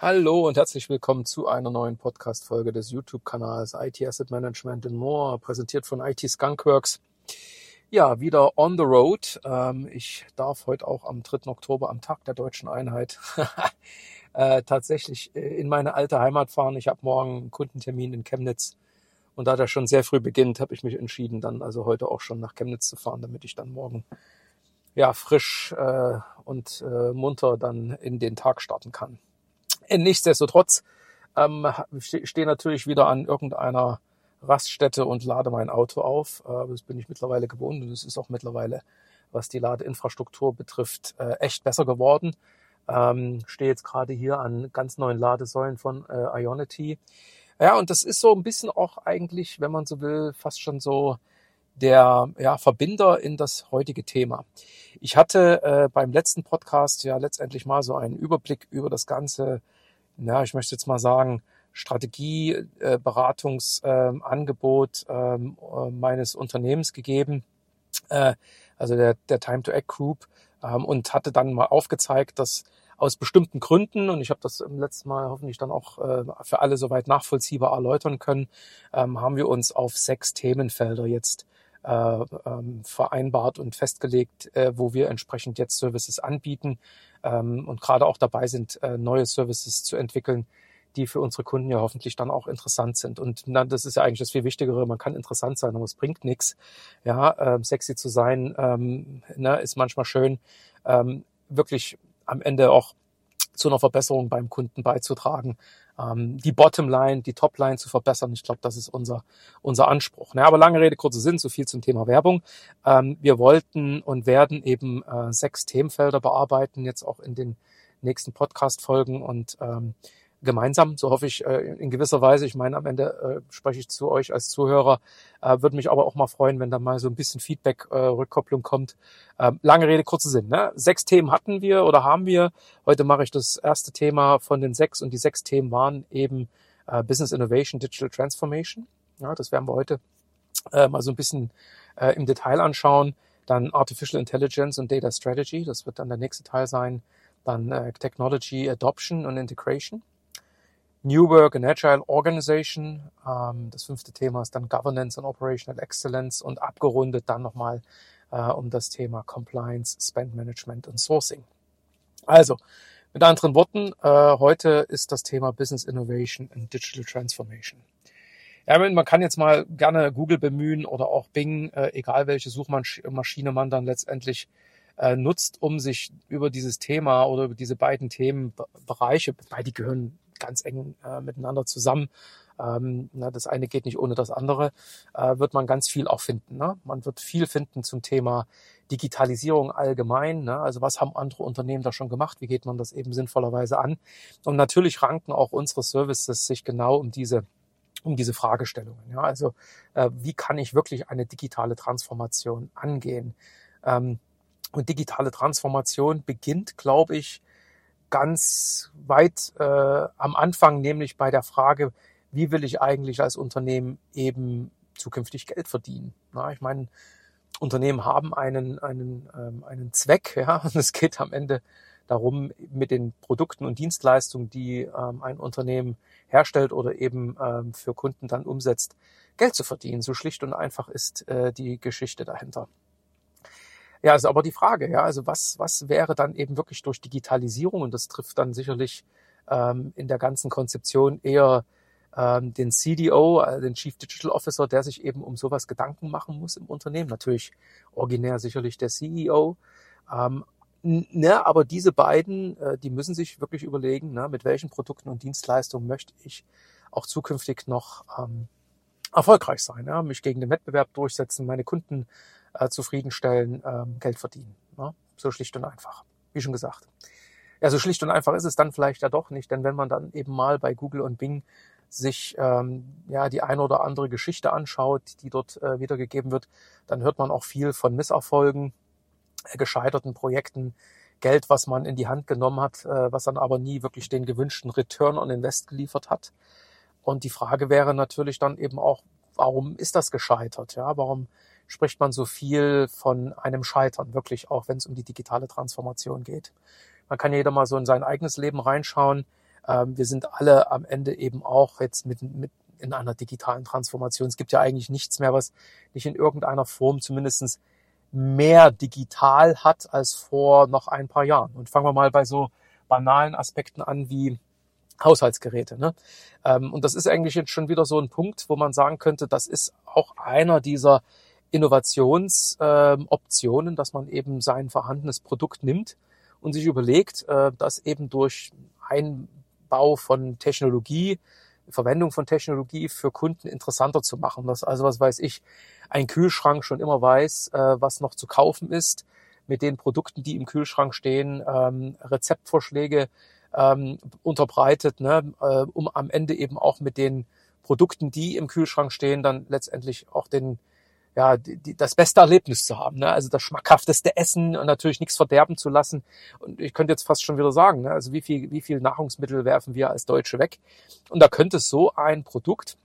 Hallo und herzlich willkommen zu einer neuen Podcast-Folge des YouTube-Kanals IT Asset Management and More, präsentiert von IT Skunkworks. Ja, wieder on the road. Ähm, ich darf heute auch am 3. Oktober, am Tag der deutschen Einheit, äh, tatsächlich äh, in meine alte Heimat fahren. Ich habe morgen einen Kundentermin in Chemnitz. Und da der schon sehr früh beginnt, habe ich mich entschieden, dann also heute auch schon nach Chemnitz zu fahren, damit ich dann morgen ja frisch äh, und munter dann in den Tag starten kann. Nichtsdestotrotz ähm, stehe natürlich wieder an irgendeiner Raststätte und lade mein Auto auf. Äh, das bin ich mittlerweile gewohnt und es ist auch mittlerweile, was die Ladeinfrastruktur betrifft, äh, echt besser geworden. Ähm, stehe jetzt gerade hier an ganz neuen Ladesäulen von äh, Ionity. Ja, und das ist so ein bisschen auch eigentlich, wenn man so will, fast schon so der ja, Verbinder in das heutige Thema. Ich hatte äh, beim letzten Podcast ja letztendlich mal so einen Überblick über das ganze ja, ich möchte jetzt mal sagen, Strategie, äh, Beratungsangebot ähm, äh, meines Unternehmens gegeben, äh, also der, der Time to Act Group, ähm, und hatte dann mal aufgezeigt, dass aus bestimmten Gründen, und ich habe das im letzten Mal hoffentlich dann auch äh, für alle soweit nachvollziehbar erläutern können, ähm, haben wir uns auf sechs Themenfelder jetzt äh, ähm, vereinbart und festgelegt, äh, wo wir entsprechend jetzt Services anbieten ähm, und gerade auch dabei sind, äh, neue Services zu entwickeln, die für unsere Kunden ja hoffentlich dann auch interessant sind. Und na, das ist ja eigentlich das viel Wichtigere. Man kann interessant sein, aber es bringt nichts. Ja, ähm, sexy zu sein ähm, ne, ist manchmal schön. Ähm, wirklich am Ende auch zu einer Verbesserung beim Kunden beizutragen, ähm, die Bottomline, die Topline zu verbessern. Ich glaube, das ist unser, unser Anspruch. Ja, aber lange Rede, kurzer Sinn, so viel zum Thema Werbung. Ähm, wir wollten und werden eben äh, sechs Themenfelder bearbeiten, jetzt auch in den nächsten Podcast-Folgen und ähm, gemeinsam, so hoffe ich äh, in gewisser Weise. Ich meine, am Ende äh, spreche ich zu euch als Zuhörer, äh, würde mich aber auch mal freuen, wenn da mal so ein bisschen Feedback, äh, Rückkopplung kommt. Ähm, lange Rede, kurzer Sinn. Ne? Sechs Themen hatten wir oder haben wir. Heute mache ich das erste Thema von den sechs und die sechs Themen waren eben äh, Business Innovation, Digital Transformation. Ja, das werden wir heute äh, mal so ein bisschen äh, im Detail anschauen. Dann Artificial Intelligence und Data Strategy, das wird dann der nächste Teil sein. Dann äh, Technology Adoption und Integration. New Work and Agile Organization. Ähm, das fünfte Thema ist dann Governance and Operational Excellence und abgerundet dann nochmal äh, um das Thema Compliance, Spend Management und Sourcing. Also, mit anderen Worten, äh, heute ist das Thema Business Innovation and Digital Transformation. Ja, man kann jetzt mal gerne Google bemühen oder auch Bing, äh, egal welche Suchmaschine man dann letztendlich äh, nutzt, um sich über dieses Thema oder über diese beiden Themenbereiche, beide gehören ganz eng äh, miteinander zusammen. Ähm, na, das eine geht nicht ohne das andere, äh, wird man ganz viel auch finden. Ne? Man wird viel finden zum Thema Digitalisierung allgemein. Ne? Also was haben andere Unternehmen da schon gemacht? Wie geht man das eben sinnvollerweise an? Und natürlich ranken auch unsere Services sich genau um diese um diese Fragestellungen. Ja? Also äh, wie kann ich wirklich eine digitale Transformation angehen? Ähm, und digitale Transformation beginnt, glaube ich, ganz weit äh, am Anfang, nämlich bei der Frage, wie will ich eigentlich als Unternehmen eben zukünftig Geld verdienen? Na, ich meine, Unternehmen haben einen, einen, ähm, einen Zweck, ja, und es geht am Ende darum, mit den Produkten und Dienstleistungen, die ähm, ein Unternehmen herstellt oder eben ähm, für Kunden dann umsetzt, Geld zu verdienen. So schlicht und einfach ist äh, die Geschichte dahinter. Ja, ist aber die Frage, ja, also was, was wäre dann eben wirklich durch Digitalisierung und das trifft dann sicherlich ähm, in der ganzen Konzeption eher ähm, den CDO, äh, den Chief Digital Officer, der sich eben um sowas Gedanken machen muss im Unternehmen. Natürlich originär sicherlich der CEO. Ähm, ne, aber diese beiden, äh, die müssen sich wirklich überlegen, ne, mit welchen Produkten und Dienstleistungen möchte ich auch zukünftig noch ähm, erfolgreich sein, ja, mich gegen den Wettbewerb durchsetzen, meine Kunden äh, zufriedenstellen, ähm, Geld verdienen. Ne? So schlicht und einfach, wie schon gesagt. Ja, so schlicht und einfach ist es dann vielleicht ja doch nicht, denn wenn man dann eben mal bei Google und Bing sich ähm, ja die eine oder andere Geschichte anschaut, die dort äh, wiedergegeben wird, dann hört man auch viel von Misserfolgen, äh, gescheiterten Projekten, Geld, was man in die Hand genommen hat, äh, was dann aber nie wirklich den gewünschten Return on Invest geliefert hat. Und die Frage wäre natürlich dann eben auch, warum ist das gescheitert? Ja, warum spricht man so viel von einem Scheitern, wirklich auch wenn es um die digitale Transformation geht. Man kann jeder mal so in sein eigenes Leben reinschauen. Ähm, wir sind alle am Ende eben auch jetzt mit, mit in einer digitalen Transformation. Es gibt ja eigentlich nichts mehr, was nicht in irgendeiner Form zumindestens mehr digital hat als vor noch ein paar Jahren. Und fangen wir mal bei so banalen Aspekten an wie Haushaltsgeräte. Ne? Ähm, und das ist eigentlich jetzt schon wieder so ein Punkt, wo man sagen könnte, das ist auch einer dieser Innovationsoptionen, dass man eben sein vorhandenes Produkt nimmt und sich überlegt, äh, dass eben durch Einbau von Technologie, Verwendung von Technologie für Kunden interessanter zu machen. Das also, was weiß ich, ein Kühlschrank schon immer weiß, äh, was noch zu kaufen ist, mit den Produkten, die im Kühlschrank stehen, ähm, Rezeptvorschläge ähm, unterbreitet, ne, äh, um am Ende eben auch mit den Produkten, die im Kühlschrank stehen, dann letztendlich auch den ja, die, die, das beste Erlebnis zu haben, ne? also das schmackhafteste Essen und natürlich nichts verderben zu lassen. Und ich könnte jetzt fast schon wieder sagen, ne? also wie viel, wie viel Nahrungsmittel werfen wir als Deutsche weg? Und da könnte so ein Produkt,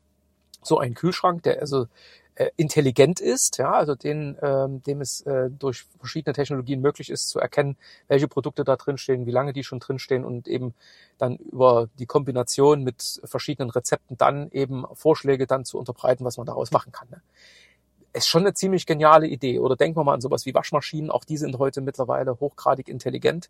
so ein Kühlschrank, der also äh, intelligent ist, ja, also den, ähm, dem es äh, durch verschiedene Technologien möglich ist zu erkennen, welche Produkte da drin stehen, wie lange die schon drin stehen und eben dann über die Kombination mit verschiedenen Rezepten dann eben Vorschläge dann zu unterbreiten, was man daraus machen kann. Ne? Ist schon eine ziemlich geniale Idee. Oder denken wir mal an sowas wie Waschmaschinen, auch die sind heute mittlerweile hochgradig intelligent,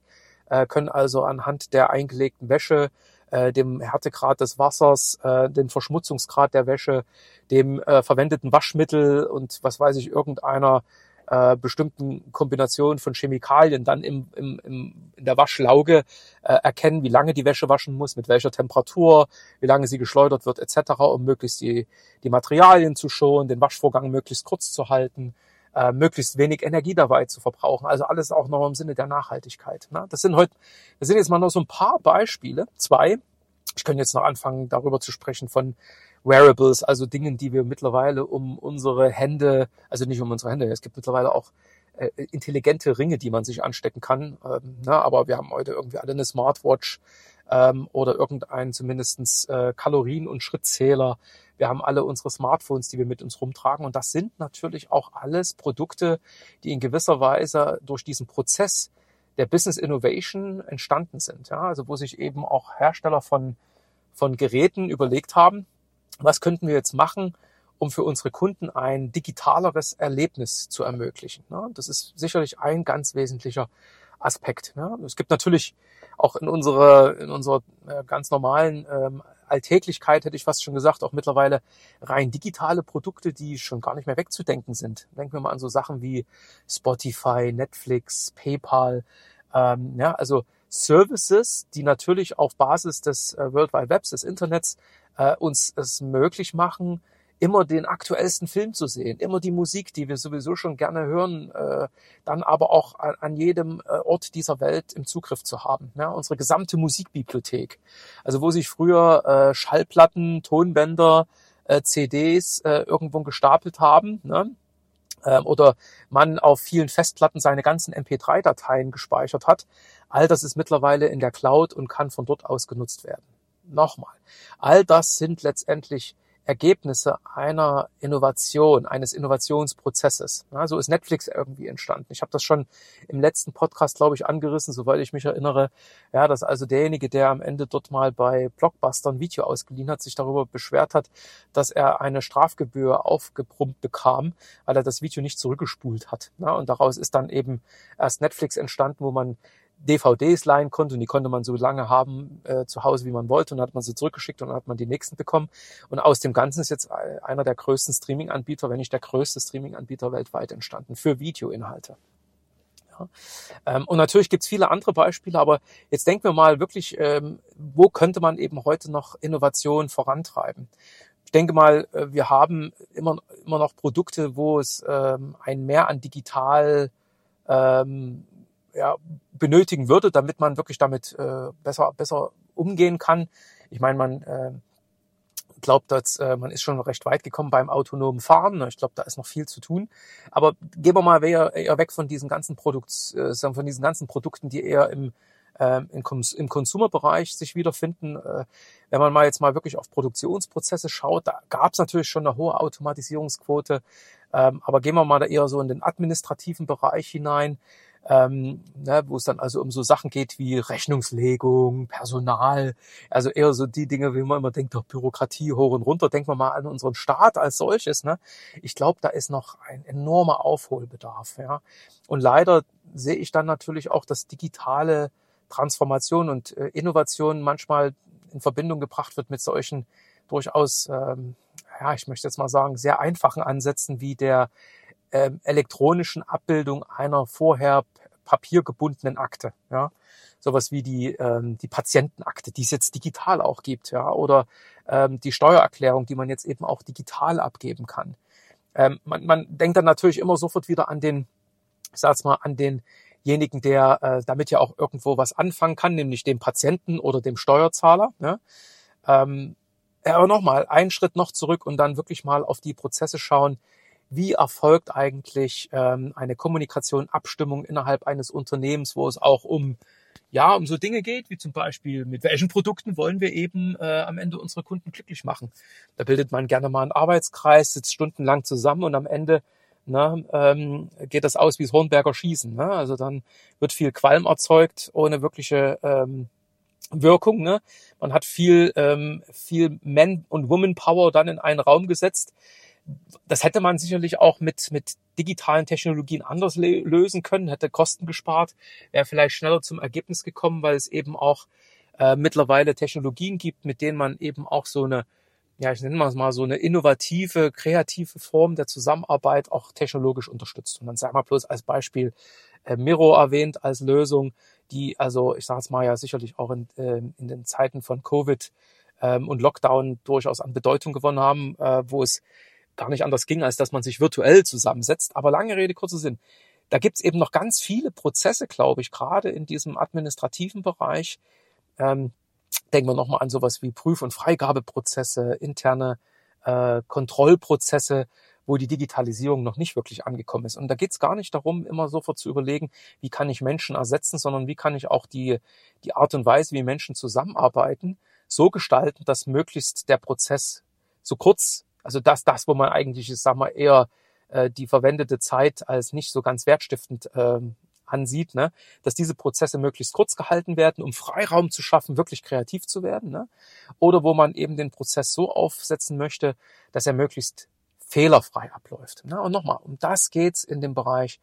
äh, können also anhand der eingelegten Wäsche äh, dem Härtegrad des Wassers, äh, dem Verschmutzungsgrad der Wäsche, dem äh, verwendeten Waschmittel und was weiß ich, irgendeiner äh, bestimmten Kombination von Chemikalien dann im, im, im, in der Waschlauge äh, erkennen, wie lange die Wäsche waschen muss, mit welcher Temperatur, wie lange sie geschleudert wird etc., um möglichst die, die Materialien zu schonen, den Waschvorgang möglichst kurz zu halten, äh, möglichst wenig Energie dabei zu verbrauchen. Also alles auch noch im Sinne der Nachhaltigkeit. Ne? Das sind heute, das sind jetzt mal noch so ein paar Beispiele, zwei. Ich könnte jetzt noch anfangen, darüber zu sprechen von Wearables, also Dingen, die wir mittlerweile um unsere Hände, also nicht um unsere Hände, es gibt mittlerweile auch äh, intelligente Ringe, die man sich anstecken kann. Ähm, ne? Aber wir haben heute irgendwie alle eine Smartwatch ähm, oder irgendeinen zumindestens äh, Kalorien- und Schrittzähler. Wir haben alle unsere Smartphones, die wir mit uns rumtragen. Und das sind natürlich auch alles Produkte, die in gewisser Weise durch diesen Prozess der Business Innovation entstanden sind. Ja? Also wo sich eben auch Hersteller von, von Geräten überlegt haben, was könnten wir jetzt machen, um für unsere Kunden ein digitaleres Erlebnis zu ermöglichen. Das ist sicherlich ein ganz wesentlicher Aspekt. Es gibt natürlich auch in unserer, in unserer äh, ganz normalen ähm, Alltäglichkeit, hätte ich fast schon gesagt, auch mittlerweile rein digitale Produkte, die schon gar nicht mehr wegzudenken sind. Denken wir mal an so Sachen wie Spotify, Netflix, PayPal, ähm, ja, also Services, die natürlich auf Basis des äh, World Wide Webs, des Internets, äh, uns es möglich machen, immer den aktuellsten Film zu sehen, immer die Musik, die wir sowieso schon gerne hören, äh, dann aber auch an, an jedem äh, Ort dieser Welt im Zugriff zu haben. Ne? Unsere gesamte Musikbibliothek. Also wo sich früher äh, Schallplatten, Tonbänder, äh, CDs äh, irgendwo gestapelt haben, ne? Ähm, oder man auf vielen Festplatten seine ganzen MP3-Dateien gespeichert hat. All das ist mittlerweile in der Cloud und kann von dort aus genutzt werden. Nochmal, all das sind letztendlich Ergebnisse einer Innovation, eines Innovationsprozesses. Ja, so ist Netflix irgendwie entstanden. Ich habe das schon im letzten Podcast, glaube ich, angerissen, soweit ich mich erinnere. Ja, dass also derjenige, der am Ende dort mal bei Blockbuster ein Video ausgeliehen hat, sich darüber beschwert hat, dass er eine Strafgebühr aufgebrummt bekam, weil er das Video nicht zurückgespult hat. Ja, und daraus ist dann eben erst Netflix entstanden, wo man DVDs leihen konnte und die konnte man so lange haben äh, zu Hause, wie man wollte und dann hat man sie zurückgeschickt und dann hat man die nächsten bekommen. Und aus dem Ganzen ist jetzt einer der größten Streaming-Anbieter, wenn nicht der größte Streaming-Anbieter weltweit entstanden für Videoinhalte. Ja. Ähm, und natürlich gibt's viele andere Beispiele, aber jetzt denken wir mal wirklich, ähm, wo könnte man eben heute noch Innovation vorantreiben? Ich denke mal, äh, wir haben immer, immer noch Produkte, wo es ähm, ein Mehr an digital ähm, ja, benötigen würde, damit man wirklich damit äh, besser, besser umgehen kann. Ich meine, man äh, glaubt, dass äh, man ist schon recht weit gekommen beim autonomen Fahren. Ich glaube, da ist noch viel zu tun. Aber gehen wir mal eher, eher weg von diesen ganzen Produkt, äh, von diesen ganzen Produkten, die eher im ähm, im, Kons im Consumer-Bereich sich wiederfinden. Äh, wenn man mal jetzt mal wirklich auf Produktionsprozesse schaut, da gab es natürlich schon eine hohe Automatisierungsquote. Ähm, aber gehen wir mal da eher so in den administrativen Bereich hinein ähm, ne, wo es dann also um so Sachen geht wie Rechnungslegung, Personal, also eher so die Dinge, wie man immer denkt, doch Bürokratie hoch und runter. Denken wir mal an unseren Staat als solches. Ne? Ich glaube, da ist noch ein enormer Aufholbedarf. Ja? Und leider sehe ich dann natürlich auch, dass digitale Transformation und äh, Innovation manchmal in Verbindung gebracht wird mit solchen durchaus, ähm, ja, ich möchte jetzt mal sagen, sehr einfachen Ansätzen wie der ähm, elektronischen Abbildung einer vorher papiergebundenen Akte. Ja, sowas wie die ähm, die Patientenakte, die es jetzt digital auch gibt, ja, oder ähm, die Steuererklärung, die man jetzt eben auch digital abgeben kann. Ähm, man, man denkt dann natürlich immer sofort wieder an den, ich sag's mal, an denjenigen, der äh, damit ja auch irgendwo was anfangen kann, nämlich dem Patienten oder dem Steuerzahler. Ne? Ähm, aber nochmal, einen Schritt noch zurück und dann wirklich mal auf die Prozesse schauen, wie erfolgt eigentlich ähm, eine Kommunikation, Abstimmung innerhalb eines Unternehmens, wo es auch um ja um so Dinge geht, wie zum Beispiel mit welchen Produkten wollen wir eben äh, am Ende unsere Kunden glücklich machen. Da bildet man gerne mal einen Arbeitskreis, sitzt stundenlang zusammen und am Ende ne, ähm, geht das aus wie das Hornberger Schießen. Ne? Also dann wird viel Qualm erzeugt ohne wirkliche ähm, Wirkung. Ne? Man hat viel, ähm, viel Man- und Woman-Power dann in einen Raum gesetzt das hätte man sicherlich auch mit, mit digitalen Technologien anders lösen können, hätte Kosten gespart, wäre vielleicht schneller zum Ergebnis gekommen, weil es eben auch äh, mittlerweile Technologien gibt, mit denen man eben auch so eine, ja, ich nenne mal so eine innovative, kreative Form der Zusammenarbeit auch technologisch unterstützt. Und dann sagen wir bloß als Beispiel äh, Miro erwähnt als Lösung, die also, ich sage es mal ja sicherlich auch in, äh, in den Zeiten von Covid ähm, und Lockdown durchaus an Bedeutung gewonnen haben, äh, wo es gar nicht anders ging, als dass man sich virtuell zusammensetzt. Aber lange Rede, kurzer Sinn. Da gibt's eben noch ganz viele Prozesse, glaube ich, gerade in diesem administrativen Bereich. Ähm, denken wir nochmal an sowas wie Prüf- und Freigabeprozesse, interne äh, Kontrollprozesse, wo die Digitalisierung noch nicht wirklich angekommen ist. Und da geht's gar nicht darum, immer sofort zu überlegen, wie kann ich Menschen ersetzen, sondern wie kann ich auch die, die Art und Weise, wie Menschen zusammenarbeiten, so gestalten, dass möglichst der Prozess so kurz also das, das, wo man eigentlich, ich sag mal, eher äh, die verwendete Zeit als nicht so ganz wertstiftend ähm, ansieht, ne? dass diese Prozesse möglichst kurz gehalten werden, um Freiraum zu schaffen, wirklich kreativ zu werden. Ne? Oder wo man eben den Prozess so aufsetzen möchte, dass er möglichst fehlerfrei abläuft. Ne? Und nochmal, um das geht's in dem Bereich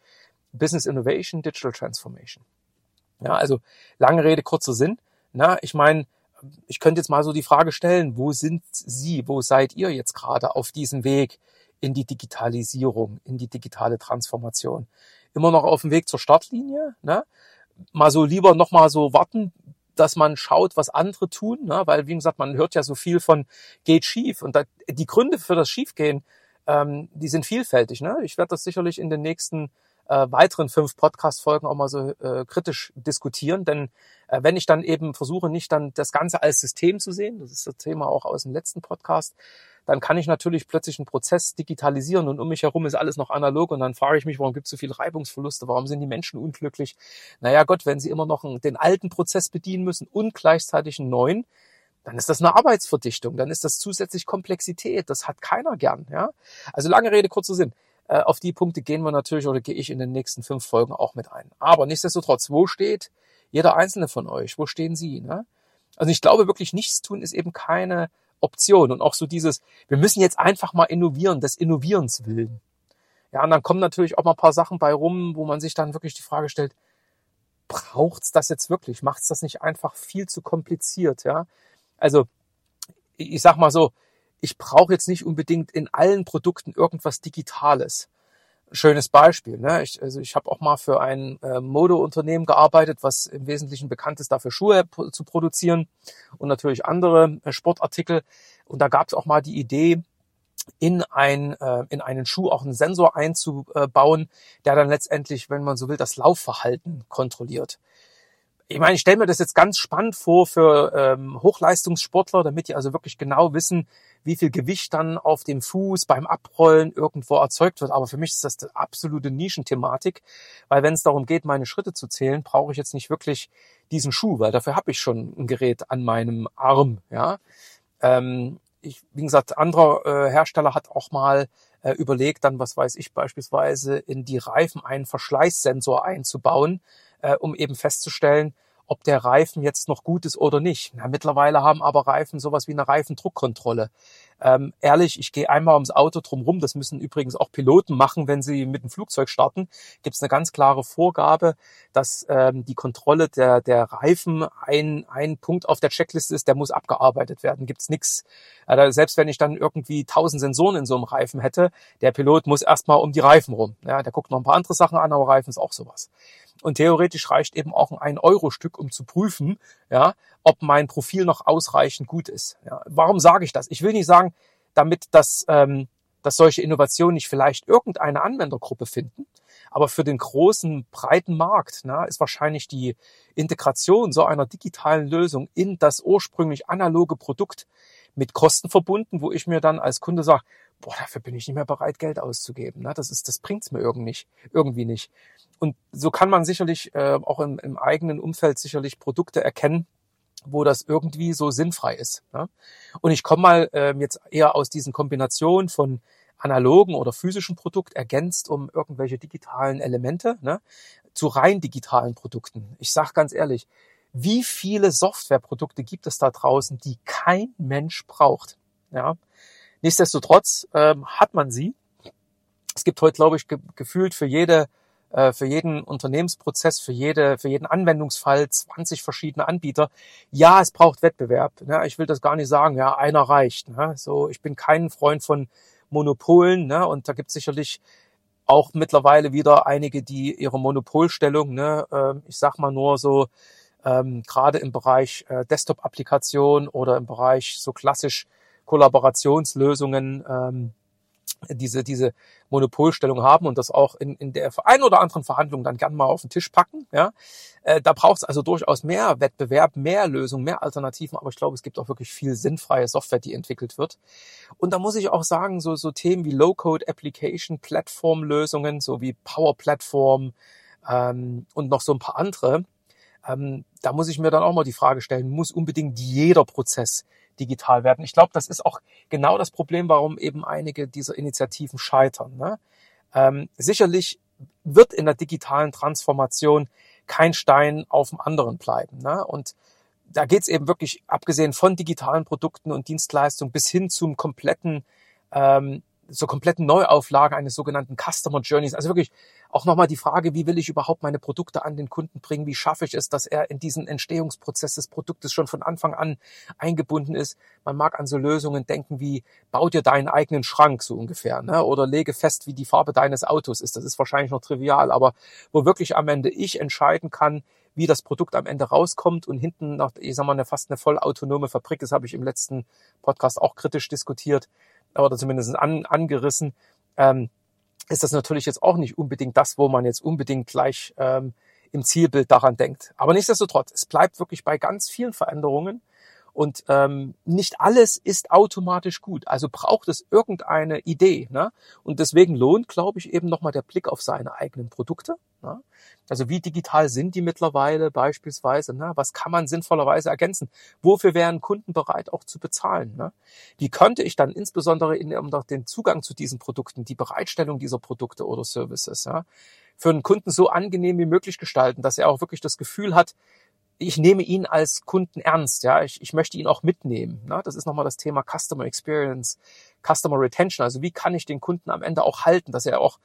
Business Innovation, Digital Transformation. Ja, also lange Rede, kurzer Sinn. Na, ich meine, ich könnte jetzt mal so die Frage stellen, wo sind Sie, wo seid ihr jetzt gerade auf diesem Weg in die Digitalisierung, in die digitale Transformation? Immer noch auf dem Weg zur Startlinie? Ne? Mal so lieber noch mal so warten, dass man schaut, was andere tun, ne? weil wie gesagt, man hört ja so viel von geht schief und da, die Gründe für das Schiefgehen, ähm, die sind vielfältig. Ne? Ich werde das sicherlich in den nächsten äh, weiteren fünf Podcast-Folgen auch mal so äh, kritisch diskutieren. Denn äh, wenn ich dann eben versuche, nicht dann das Ganze als System zu sehen, das ist das Thema auch aus dem letzten Podcast, dann kann ich natürlich plötzlich einen Prozess digitalisieren und um mich herum ist alles noch analog und dann frage ich mich, warum gibt es so viele Reibungsverluste, warum sind die Menschen unglücklich? Naja Gott, wenn sie immer noch einen, den alten Prozess bedienen müssen und gleichzeitig einen neuen, dann ist das eine Arbeitsverdichtung, dann ist das zusätzlich Komplexität, das hat keiner gern. Ja? Also lange Rede, kurzer Sinn. Äh, auf die Punkte gehen wir natürlich oder gehe ich in den nächsten fünf Folgen auch mit ein. Aber nichtsdestotrotz, wo steht jeder einzelne von euch? Wo stehen Sie? Ne? Also ich glaube wirklich, nichts tun ist eben keine Option. Und auch so dieses, wir müssen jetzt einfach mal innovieren, des Innovierens willen. Ja, und dann kommen natürlich auch mal ein paar Sachen bei rum, wo man sich dann wirklich die Frage stellt, braucht's das jetzt wirklich? Macht's das nicht einfach viel zu kompliziert? Ja, also ich sag mal so, ich brauche jetzt nicht unbedingt in allen Produkten irgendwas Digitales. Schönes Beispiel. Ne? Ich, also ich habe auch mal für ein äh, Modeunternehmen gearbeitet, was im Wesentlichen bekannt ist, dafür Schuhe zu produzieren und natürlich andere äh, Sportartikel. Und da gab es auch mal die Idee, in, ein, äh, in einen Schuh auch einen Sensor einzubauen, der dann letztendlich, wenn man so will, das Laufverhalten kontrolliert ich meine, ich stelle mir das jetzt ganz spannend vor für ähm, Hochleistungssportler, damit die also wirklich genau wissen, wie viel Gewicht dann auf dem Fuß beim Abrollen irgendwo erzeugt wird. Aber für mich ist das eine absolute Nischenthematik, weil wenn es darum geht, meine Schritte zu zählen, brauche ich jetzt nicht wirklich diesen Schuh, weil dafür habe ich schon ein Gerät an meinem Arm. Ja, ähm, ich, wie gesagt, anderer äh, Hersteller hat auch mal äh, überlegt dann, was weiß ich, beispielsweise in die Reifen einen Verschleißsensor einzubauen, äh, um eben festzustellen, ob der Reifen jetzt noch gut ist oder nicht. Na, mittlerweile haben aber Reifen sowas wie eine Reifendruckkontrolle. Ähm, ehrlich, ich gehe einmal ums Auto drumherum. Das müssen übrigens auch Piloten machen, wenn sie mit dem Flugzeug starten. Gibt es eine ganz klare Vorgabe, dass ähm, die Kontrolle der, der Reifen ein, ein Punkt auf der Checkliste ist, der muss abgearbeitet werden. Gibt's nix. Also selbst wenn ich dann irgendwie tausend Sensoren in so einem Reifen hätte, der Pilot muss erstmal um die Reifen rum. Ja, der guckt noch ein paar andere Sachen an, aber Reifen ist auch sowas. Und theoretisch reicht eben auch ein 1-Euro-Stück, um zu prüfen, ja, ob mein Profil noch ausreichend gut ist. Ja. Warum sage ich das? Ich will nicht sagen, damit dass, ähm, dass solche Innovationen nicht vielleicht irgendeine Anwendergruppe finden, aber für den großen, breiten Markt na, ist wahrscheinlich die Integration so einer digitalen Lösung in das ursprünglich analoge Produkt mit Kosten verbunden, wo ich mir dann als Kunde sage, boah, dafür bin ich nicht mehr bereit, Geld auszugeben. Ne? Das ist, das bringt's mir irgendwie nicht, irgendwie nicht. Und so kann man sicherlich äh, auch im, im eigenen Umfeld sicherlich Produkte erkennen, wo das irgendwie so sinnfrei ist. Ne? Und ich komme mal äh, jetzt eher aus diesen Kombinationen von analogen oder physischen Produkt ergänzt um irgendwelche digitalen Elemente ne, zu rein digitalen Produkten. Ich sage ganz ehrlich, wie viele Softwareprodukte gibt es da draußen, die kein Mensch braucht? Ja, Nichtsdestotrotz ähm, hat man sie. Es gibt heute, glaube ich, ge gefühlt für jede für jeden Unternehmensprozess, für jede, für jeden Anwendungsfall 20 verschiedene Anbieter. Ja, es braucht Wettbewerb. Ne? Ich will das gar nicht sagen. Ja, einer reicht. Ne? So, ich bin kein Freund von Monopolen. Ne? Und da gibt es sicherlich auch mittlerweile wieder einige, die ihre Monopolstellung, ne, äh, ich sag mal nur so, ähm, gerade im Bereich äh, Desktop-Applikation oder im Bereich so klassisch Kollaborationslösungen ähm, diese, diese Monopolstellung haben und das auch in, in der ein oder anderen Verhandlung dann gern mal auf den Tisch packen. Ja? Äh, da braucht es also durchaus mehr Wettbewerb, mehr Lösungen, mehr Alternativen, aber ich glaube, es gibt auch wirklich viel sinnfreie Software, die entwickelt wird. Und da muss ich auch sagen, so, so Themen wie Low-Code Application, Plattform-Lösungen, so wie Power Platform ähm, und noch so ein paar andere, ähm, da muss ich mir dann auch mal die Frage stellen, muss unbedingt jeder Prozess digital werden. Ich glaube, das ist auch genau das Problem, warum eben einige dieser Initiativen scheitern. Ne? Ähm, sicherlich wird in der digitalen Transformation kein Stein auf dem anderen bleiben. Ne? Und da geht's eben wirklich, abgesehen von digitalen Produkten und Dienstleistungen, bis hin zum kompletten ähm, zur kompletten Neuauflage eines sogenannten Customer Journeys. Also wirklich auch nochmal die Frage, wie will ich überhaupt meine Produkte an den Kunden bringen? Wie schaffe ich es, dass er in diesen Entstehungsprozess des Produktes schon von Anfang an eingebunden ist? Man mag an so Lösungen denken wie, bau dir deinen eigenen Schrank so ungefähr, ne? oder lege fest, wie die Farbe deines Autos ist. Das ist wahrscheinlich noch trivial, aber wo wirklich am Ende ich entscheiden kann, wie das Produkt am Ende rauskommt und hinten noch, ich sag mal, eine, fast eine vollautonome Fabrik, das habe ich im letzten Podcast auch kritisch diskutiert, oder zumindest an, angerissen, ähm, ist das natürlich jetzt auch nicht unbedingt das, wo man jetzt unbedingt gleich ähm, im Zielbild daran denkt. Aber nichtsdestotrotz, es bleibt wirklich bei ganz vielen Veränderungen und ähm, nicht alles ist automatisch gut. Also braucht es irgendeine Idee. Ne? Und deswegen lohnt, glaube ich, eben nochmal der Blick auf seine eigenen Produkte. Ne? Also wie digital sind die mittlerweile beispielsweise? Ne? Was kann man sinnvollerweise ergänzen? Wofür wären Kunden bereit auch zu bezahlen? Ne? Wie könnte ich dann insbesondere in um den Zugang zu diesen Produkten, die Bereitstellung dieser Produkte oder Services ja, für einen Kunden so angenehm wie möglich gestalten, dass er auch wirklich das Gefühl hat, ich nehme ihn als Kunden ernst, ja, ich, ich möchte ihn auch mitnehmen. Ne? Das ist nochmal das Thema Customer Experience, Customer Retention. Also wie kann ich den Kunden am Ende auch halten, dass er auch,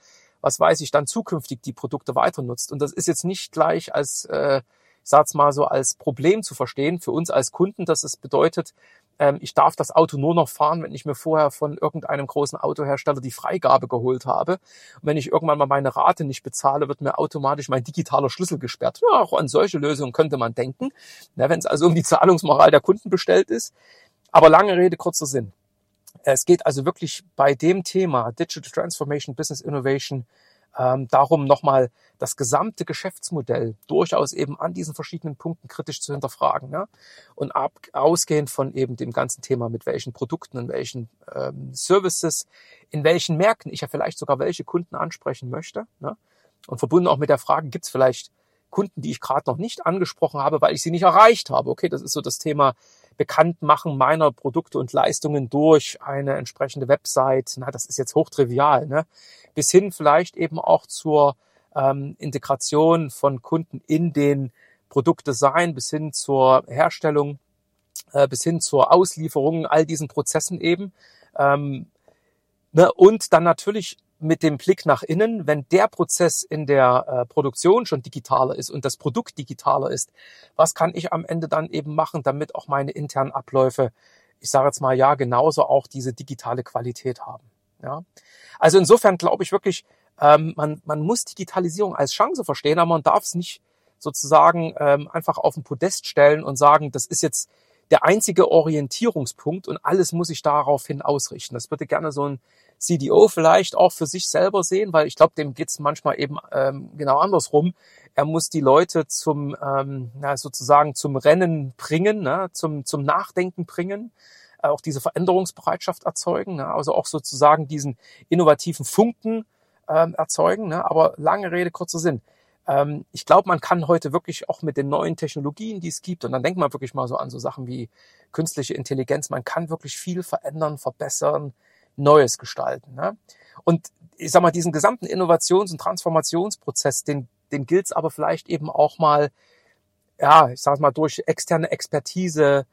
was weiß ich, dann zukünftig die Produkte weiter nutzt. Und das ist jetzt nicht gleich als äh, ich sag's mal so, als Problem zu verstehen für uns als Kunden, dass es bedeutet, ähm, ich darf das Auto nur noch fahren, wenn ich mir vorher von irgendeinem großen Autohersteller die Freigabe geholt habe. Und wenn ich irgendwann mal meine Rate nicht bezahle, wird mir automatisch mein digitaler Schlüssel gesperrt. Ja, auch an solche Lösungen könnte man denken, ja, wenn es also um die Zahlungsmoral der Kunden bestellt ist. Aber lange Rede, kurzer Sinn. Es geht also wirklich bei dem Thema Digital Transformation, Business Innovation ähm, darum, nochmal das gesamte Geschäftsmodell durchaus eben an diesen verschiedenen Punkten kritisch zu hinterfragen. Ne? Und ab, ausgehend von eben dem ganzen Thema, mit welchen Produkten, in welchen ähm, Services, in welchen Märkten ich ja vielleicht sogar welche Kunden ansprechen möchte. Ne? Und verbunden auch mit der Frage, gibt es vielleicht Kunden, die ich gerade noch nicht angesprochen habe, weil ich sie nicht erreicht habe. Okay, das ist so das Thema Bekanntmachen meiner Produkte und Leistungen durch eine entsprechende Website, na, das ist jetzt hochtrivial, ne? bis hin vielleicht eben auch zur ähm, Integration von Kunden in den Produktdesign, bis hin zur Herstellung, äh, bis hin zur Auslieferung, all diesen Prozessen eben. Ähm, ne? Und dann natürlich mit dem Blick nach innen, wenn der Prozess in der äh, Produktion schon digitaler ist und das Produkt digitaler ist, was kann ich am Ende dann eben machen, damit auch meine internen Abläufe, ich sage jetzt mal ja, genauso auch diese digitale Qualität haben. Ja? Also insofern glaube ich wirklich, ähm, man, man muss Digitalisierung als Chance verstehen, aber man darf es nicht sozusagen ähm, einfach auf den Podest stellen und sagen, das ist jetzt der einzige Orientierungspunkt und alles muss ich daraufhin ausrichten. Das würde gerne so ein CDO vielleicht auch für sich selber sehen, weil ich glaube, dem geht's manchmal eben ähm, genau andersrum. Er muss die Leute zum ähm, na, sozusagen zum Rennen bringen, ne, zum zum Nachdenken bringen, äh, auch diese Veränderungsbereitschaft erzeugen, ne, also auch sozusagen diesen innovativen Funken ähm, erzeugen. Ne, aber lange Rede kurzer Sinn. Ähm, ich glaube, man kann heute wirklich auch mit den neuen Technologien, die es gibt, und dann denkt man wirklich mal so an so Sachen wie künstliche Intelligenz, man kann wirklich viel verändern, verbessern, Neues gestalten. Ne? Und ich sag mal, diesen gesamten Innovations- und Transformationsprozess, den, den gilt es aber vielleicht eben auch mal, ja, ich sag mal, durch externe Expertise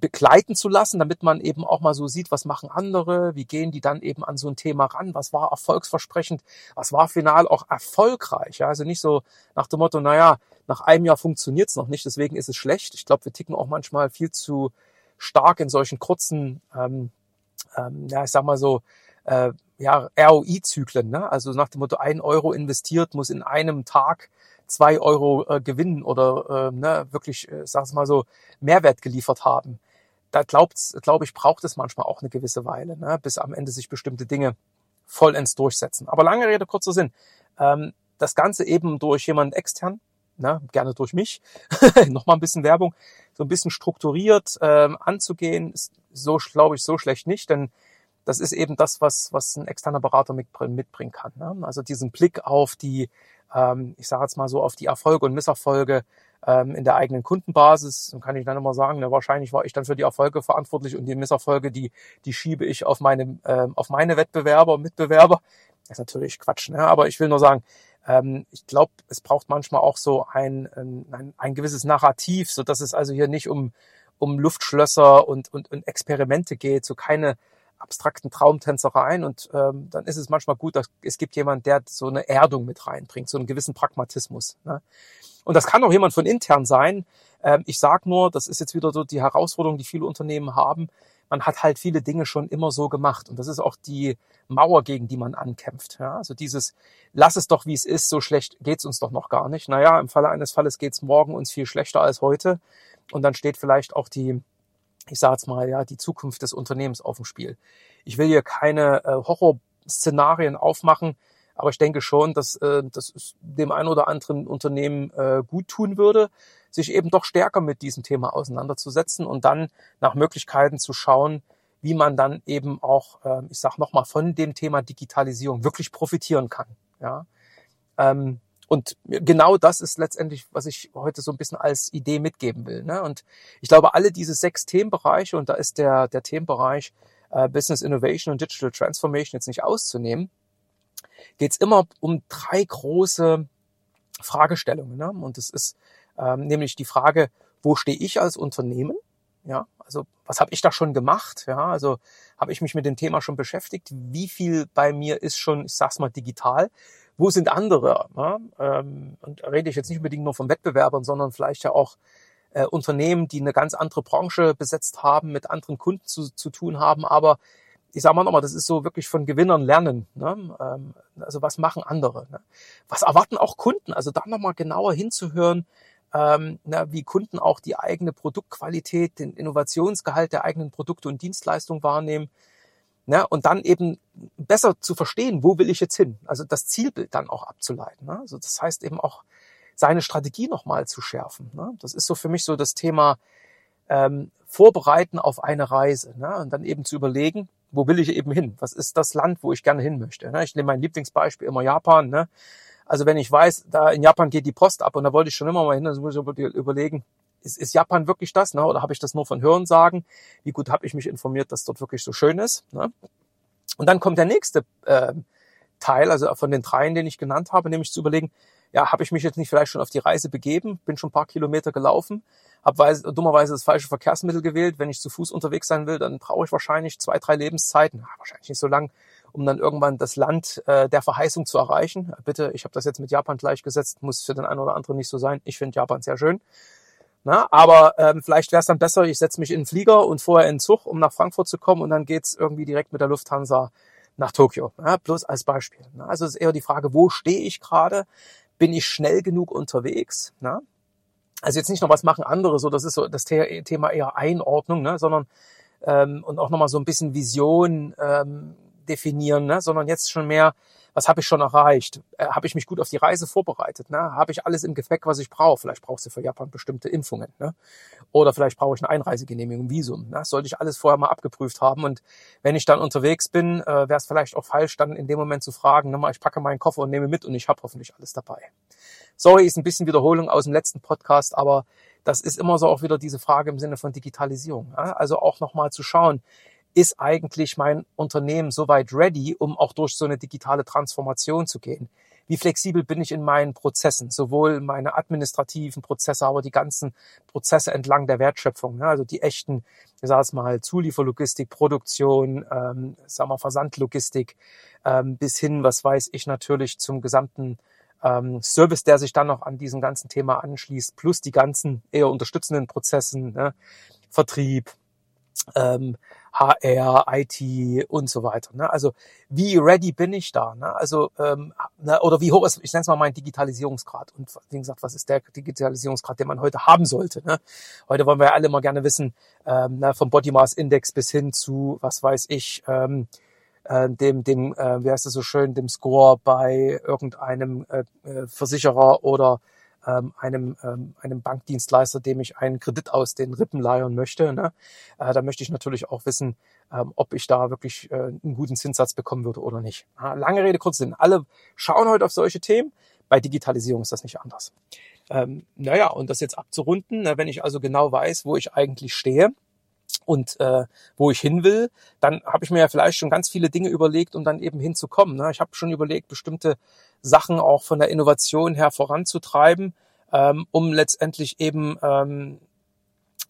begleiten zu lassen, damit man eben auch mal so sieht, was machen andere, wie gehen die dann eben an so ein Thema ran, was war erfolgsversprechend, was war final auch erfolgreich. Ja? Also nicht so nach dem Motto, naja, nach einem Jahr funktioniert's noch nicht, deswegen ist es schlecht. Ich glaube, wir ticken auch manchmal viel zu stark in solchen kurzen ähm, ähm, ja, ich sag mal so, äh, ja, ROI-Zyklen, ne? Also nach dem Motto, ein Euro investiert muss in einem Tag zwei Euro äh, gewinnen oder äh, ne, wirklich, äh, sag's mal so, Mehrwert geliefert haben. Da glaubt, glaube ich, braucht es manchmal auch eine gewisse Weile, ne, bis am Ende sich bestimmte Dinge vollends durchsetzen. Aber lange Rede, kurzer Sinn. Ähm, das Ganze eben durch jemanden extern, ne, gerne durch mich, nochmal ein bisschen Werbung, so ein bisschen strukturiert ähm, anzugehen, ist so, glaube ich, so schlecht nicht, denn das ist eben das, was, was ein externer Berater mitbringen kann. Ne? Also diesen Blick auf die, ähm, ich sage jetzt mal so, auf die Erfolge und Misserfolge ähm, in der eigenen Kundenbasis. Dann kann ich dann immer sagen, na, wahrscheinlich war ich dann für die Erfolge verantwortlich und die Misserfolge, die, die schiebe ich auf meine, äh, auf meine Wettbewerber und Mitbewerber. Das ist natürlich Quatsch, ne? aber ich will nur sagen, ähm, ich glaube, es braucht manchmal auch so ein, ein, ein gewisses Narrativ, so dass es also hier nicht um, um Luftschlösser und, und, und Experimente geht, so keine abstrakten Traumtänzereien. Und ähm, dann ist es manchmal gut, dass es gibt jemand, der so eine Erdung mit reinbringt, so einen gewissen Pragmatismus. Ne? Und das kann auch jemand von intern sein. Ähm, ich sage nur, das ist jetzt wieder so die Herausforderung, die viele Unternehmen haben man hat halt viele Dinge schon immer so gemacht. Und das ist auch die Mauer, gegen die man ankämpft. Ja, also dieses, lass es doch, wie es ist, so schlecht geht's uns doch noch gar nicht. Naja, im Falle eines Falles geht's morgen uns viel schlechter als heute. Und dann steht vielleicht auch die, ich sage jetzt mal, ja, die Zukunft des Unternehmens auf dem Spiel. Ich will hier keine äh, Horrorszenarien aufmachen, aber ich denke schon, dass äh, das dem einen oder anderen Unternehmen äh, gut tun würde, sich eben doch stärker mit diesem Thema auseinanderzusetzen und dann nach Möglichkeiten zu schauen, wie man dann eben auch, äh, ich sag nochmal, von dem Thema Digitalisierung wirklich profitieren kann. Ja. Ähm, und genau das ist letztendlich, was ich heute so ein bisschen als Idee mitgeben will. Ne? Und ich glaube, alle diese sechs Themenbereiche, und da ist der, der Themenbereich äh, Business Innovation und Digital Transformation jetzt nicht auszunehmen, geht es immer um drei große Fragestellungen. Ne? Und es ist ähm, nämlich die Frage, wo stehe ich als Unternehmen? Ja, also was habe ich da schon gemacht? Ja, also habe ich mich mit dem Thema schon beschäftigt? Wie viel bei mir ist schon, ich sag's mal, digital? Wo sind andere? Ja? Ähm, und rede ich jetzt nicht unbedingt nur von Wettbewerbern, sondern vielleicht ja auch äh, Unternehmen, die eine ganz andere Branche besetzt haben, mit anderen Kunden zu, zu tun haben, aber ich sage mal nochmal, das ist so wirklich von Gewinnern lernen. Ne? Ähm, also was machen andere? Ne? Was erwarten auch Kunden? Also da nochmal genauer hinzuhören, ähm, na, wie Kunden auch die eigene Produktqualität, den Innovationsgehalt der eigenen Produkte und Dienstleistungen wahrnehmen. Ne, und dann eben besser zu verstehen, wo will ich jetzt hin? Also das Zielbild dann auch abzuleiten. Ne? Also das heißt eben auch seine Strategie nochmal zu schärfen. Ne? Das ist so für mich so das Thema ähm, Vorbereiten auf eine Reise ne? und dann eben zu überlegen, wo will ich eben hin? Was ist das Land, wo ich gerne hin möchte? Ne? Ich nehme mein Lieblingsbeispiel immer Japan. Ne? Also wenn ich weiß, da in Japan geht die Post ab und da wollte ich schon immer mal hin, dann muss ich überlegen, ist, Japan wirklich das? Ne? Oder habe ich das nur von Hören sagen? Wie gut habe ich mich informiert, dass dort wirklich so schön ist? Und dann kommt der nächste äh, Teil, also von den dreien, den ich genannt habe, nämlich zu überlegen, ja, habe ich mich jetzt nicht vielleicht schon auf die Reise begeben, bin schon ein paar Kilometer gelaufen, habe dummerweise das falsche Verkehrsmittel gewählt. Wenn ich zu Fuß unterwegs sein will, dann brauche ich wahrscheinlich zwei, drei Lebenszeiten, ja, wahrscheinlich nicht so lang, um dann irgendwann das Land äh, der Verheißung zu erreichen. Bitte, ich habe das jetzt mit Japan gleichgesetzt, muss für den einen oder anderen nicht so sein. Ich finde Japan sehr schön. Na, aber ähm, vielleicht wäre es dann besser, ich setze mich in den Flieger und vorher in den Zug, um nach Frankfurt zu kommen und dann geht's irgendwie direkt mit der Lufthansa nach Tokio. Ja, bloß als Beispiel. Also es ist eher die Frage, wo stehe ich gerade? Bin ich schnell genug unterwegs? Na? Also jetzt nicht noch was machen andere, so das ist so das Thema eher Einordnung, ne, sondern ähm, und auch nochmal so ein bisschen Vision ähm, definieren, ne, sondern jetzt schon mehr was habe ich schon erreicht? Äh, habe ich mich gut auf die Reise vorbereitet? Ne? Habe ich alles im Gepäck, was ich brauche? Vielleicht brauchst du für Japan bestimmte Impfungen. Ne? Oder vielleicht brauche ich eine Einreisegenehmigung, Visum. Ne? Sollte ich alles vorher mal abgeprüft haben. Und wenn ich dann unterwegs bin, äh, wäre es vielleicht auch falsch, dann in dem Moment zu fragen, ne, ich packe meinen Koffer und nehme mit und ich habe hoffentlich alles dabei. Sorry, ist ein bisschen Wiederholung aus dem letzten Podcast, aber das ist immer so auch wieder diese Frage im Sinne von Digitalisierung. Ja? Also auch nochmal zu schauen, ist eigentlich mein Unternehmen soweit ready, um auch durch so eine digitale Transformation zu gehen? Wie flexibel bin ich in meinen Prozessen, sowohl meine administrativen Prozesse, aber die ganzen Prozesse entlang der Wertschöpfung, ne? also die echten, ich sage es mal, Zulieferlogistik, Produktion, ähm, sagen wir Versandlogistik, ähm, bis hin, was weiß ich natürlich, zum gesamten ähm, Service, der sich dann noch an diesem ganzen Thema anschließt, plus die ganzen eher unterstützenden Prozessen, ne? Vertrieb, ähm, HR, IT und so weiter. Ne? Also wie ready bin ich da? Ne? Also ähm, ne? oder wie hoch ist, ich nenne es mal mein Digitalisierungsgrad. Und wie gesagt, was ist der Digitalisierungsgrad, den man heute haben sollte? Ne? Heute wollen wir ja alle mal gerne wissen, ähm, ne? vom Body Mass Index bis hin zu, was weiß ich, ähm, äh, dem, dem, äh, wie heißt das so schön, dem Score bei irgendeinem äh, äh Versicherer oder ähm, einem, ähm, einem Bankdienstleister, dem ich einen Kredit aus den Rippen leihen möchte. Ne? Äh, da möchte ich natürlich auch wissen, ähm, ob ich da wirklich äh, einen guten Zinssatz bekommen würde oder nicht. Ja, lange Rede, kurz Sinn. Alle schauen heute auf solche Themen. Bei Digitalisierung ist das nicht anders. Ähm, naja, und das jetzt abzurunden, na, wenn ich also genau weiß, wo ich eigentlich stehe, und äh, wo ich hin will, dann habe ich mir ja vielleicht schon ganz viele Dinge überlegt, um dann eben hinzukommen. Ne? Ich habe schon überlegt, bestimmte Sachen auch von der Innovation her voranzutreiben, ähm, um letztendlich eben ähm,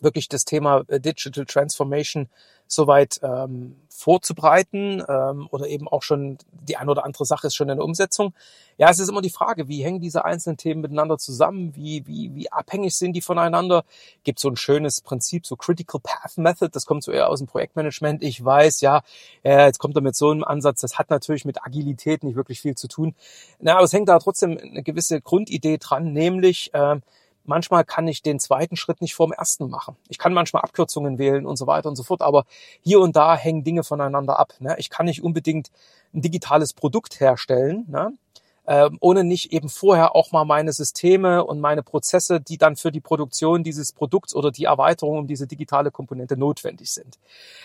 wirklich das Thema äh, Digital Transformation soweit ähm, vorzubereiten ähm, oder eben auch schon die ein oder andere Sache ist schon in der Umsetzung. Ja, es ist immer die Frage, wie hängen diese einzelnen Themen miteinander zusammen? Wie, wie, wie abhängig sind die voneinander? Gibt so ein schönes Prinzip, so Critical Path Method, das kommt so eher aus dem Projektmanagement. Ich weiß, ja, äh, jetzt kommt er mit so einem Ansatz, das hat natürlich mit Agilität nicht wirklich viel zu tun. Na, aber es hängt da trotzdem eine gewisse Grundidee dran, nämlich äh, manchmal kann ich den zweiten Schritt nicht vorm ersten machen. Ich kann manchmal Abkürzungen wählen und so weiter und so fort, aber hier und da hängen Dinge voneinander ab. Ne? Ich kann nicht unbedingt ein digitales Produkt herstellen, ne? ähm, ohne nicht eben vorher auch mal meine Systeme und meine Prozesse, die dann für die Produktion dieses Produkts oder die Erweiterung um diese digitale Komponente notwendig sind.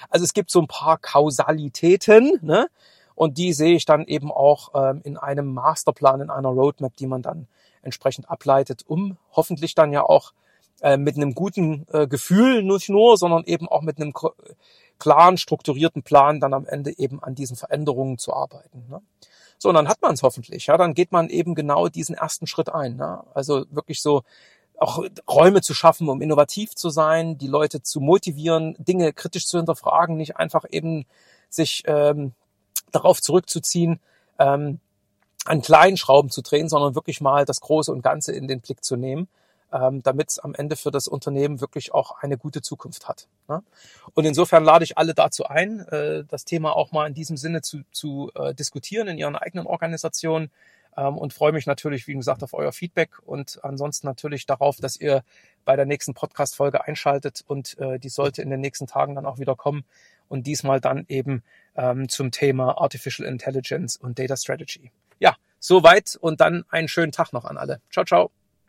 Also es gibt so ein paar Kausalitäten, ne? und die sehe ich dann eben auch ähm, in einem Masterplan, in einer Roadmap, die man dann entsprechend ableitet, um hoffentlich dann ja auch äh, mit einem guten äh, Gefühl nicht nur, sondern eben auch mit einem klaren, strukturierten Plan dann am Ende eben an diesen Veränderungen zu arbeiten. Ne? So, und dann hat man es hoffentlich. Ja, dann geht man eben genau diesen ersten Schritt ein. Ne? Also wirklich so auch Räume zu schaffen, um innovativ zu sein, die Leute zu motivieren, Dinge kritisch zu hinterfragen, nicht einfach eben sich ähm, darauf zurückzuziehen, ähm, an kleinen Schrauben zu drehen, sondern wirklich mal das Große und Ganze in den Blick zu nehmen, ähm, damit es am Ende für das Unternehmen wirklich auch eine gute Zukunft hat. Ne? Und insofern lade ich alle dazu ein, äh, das Thema auch mal in diesem Sinne zu, zu äh, diskutieren in ihren eigenen Organisationen ähm, und freue mich natürlich, wie gesagt, auf euer Feedback und ansonsten natürlich darauf, dass ihr bei der nächsten Podcast-Folge einschaltet und äh, die sollte in den nächsten Tagen dann auch wieder kommen und diesmal dann eben ähm, zum Thema Artificial Intelligence und Data Strategy. Ja, soweit und dann einen schönen Tag noch an alle. Ciao, ciao.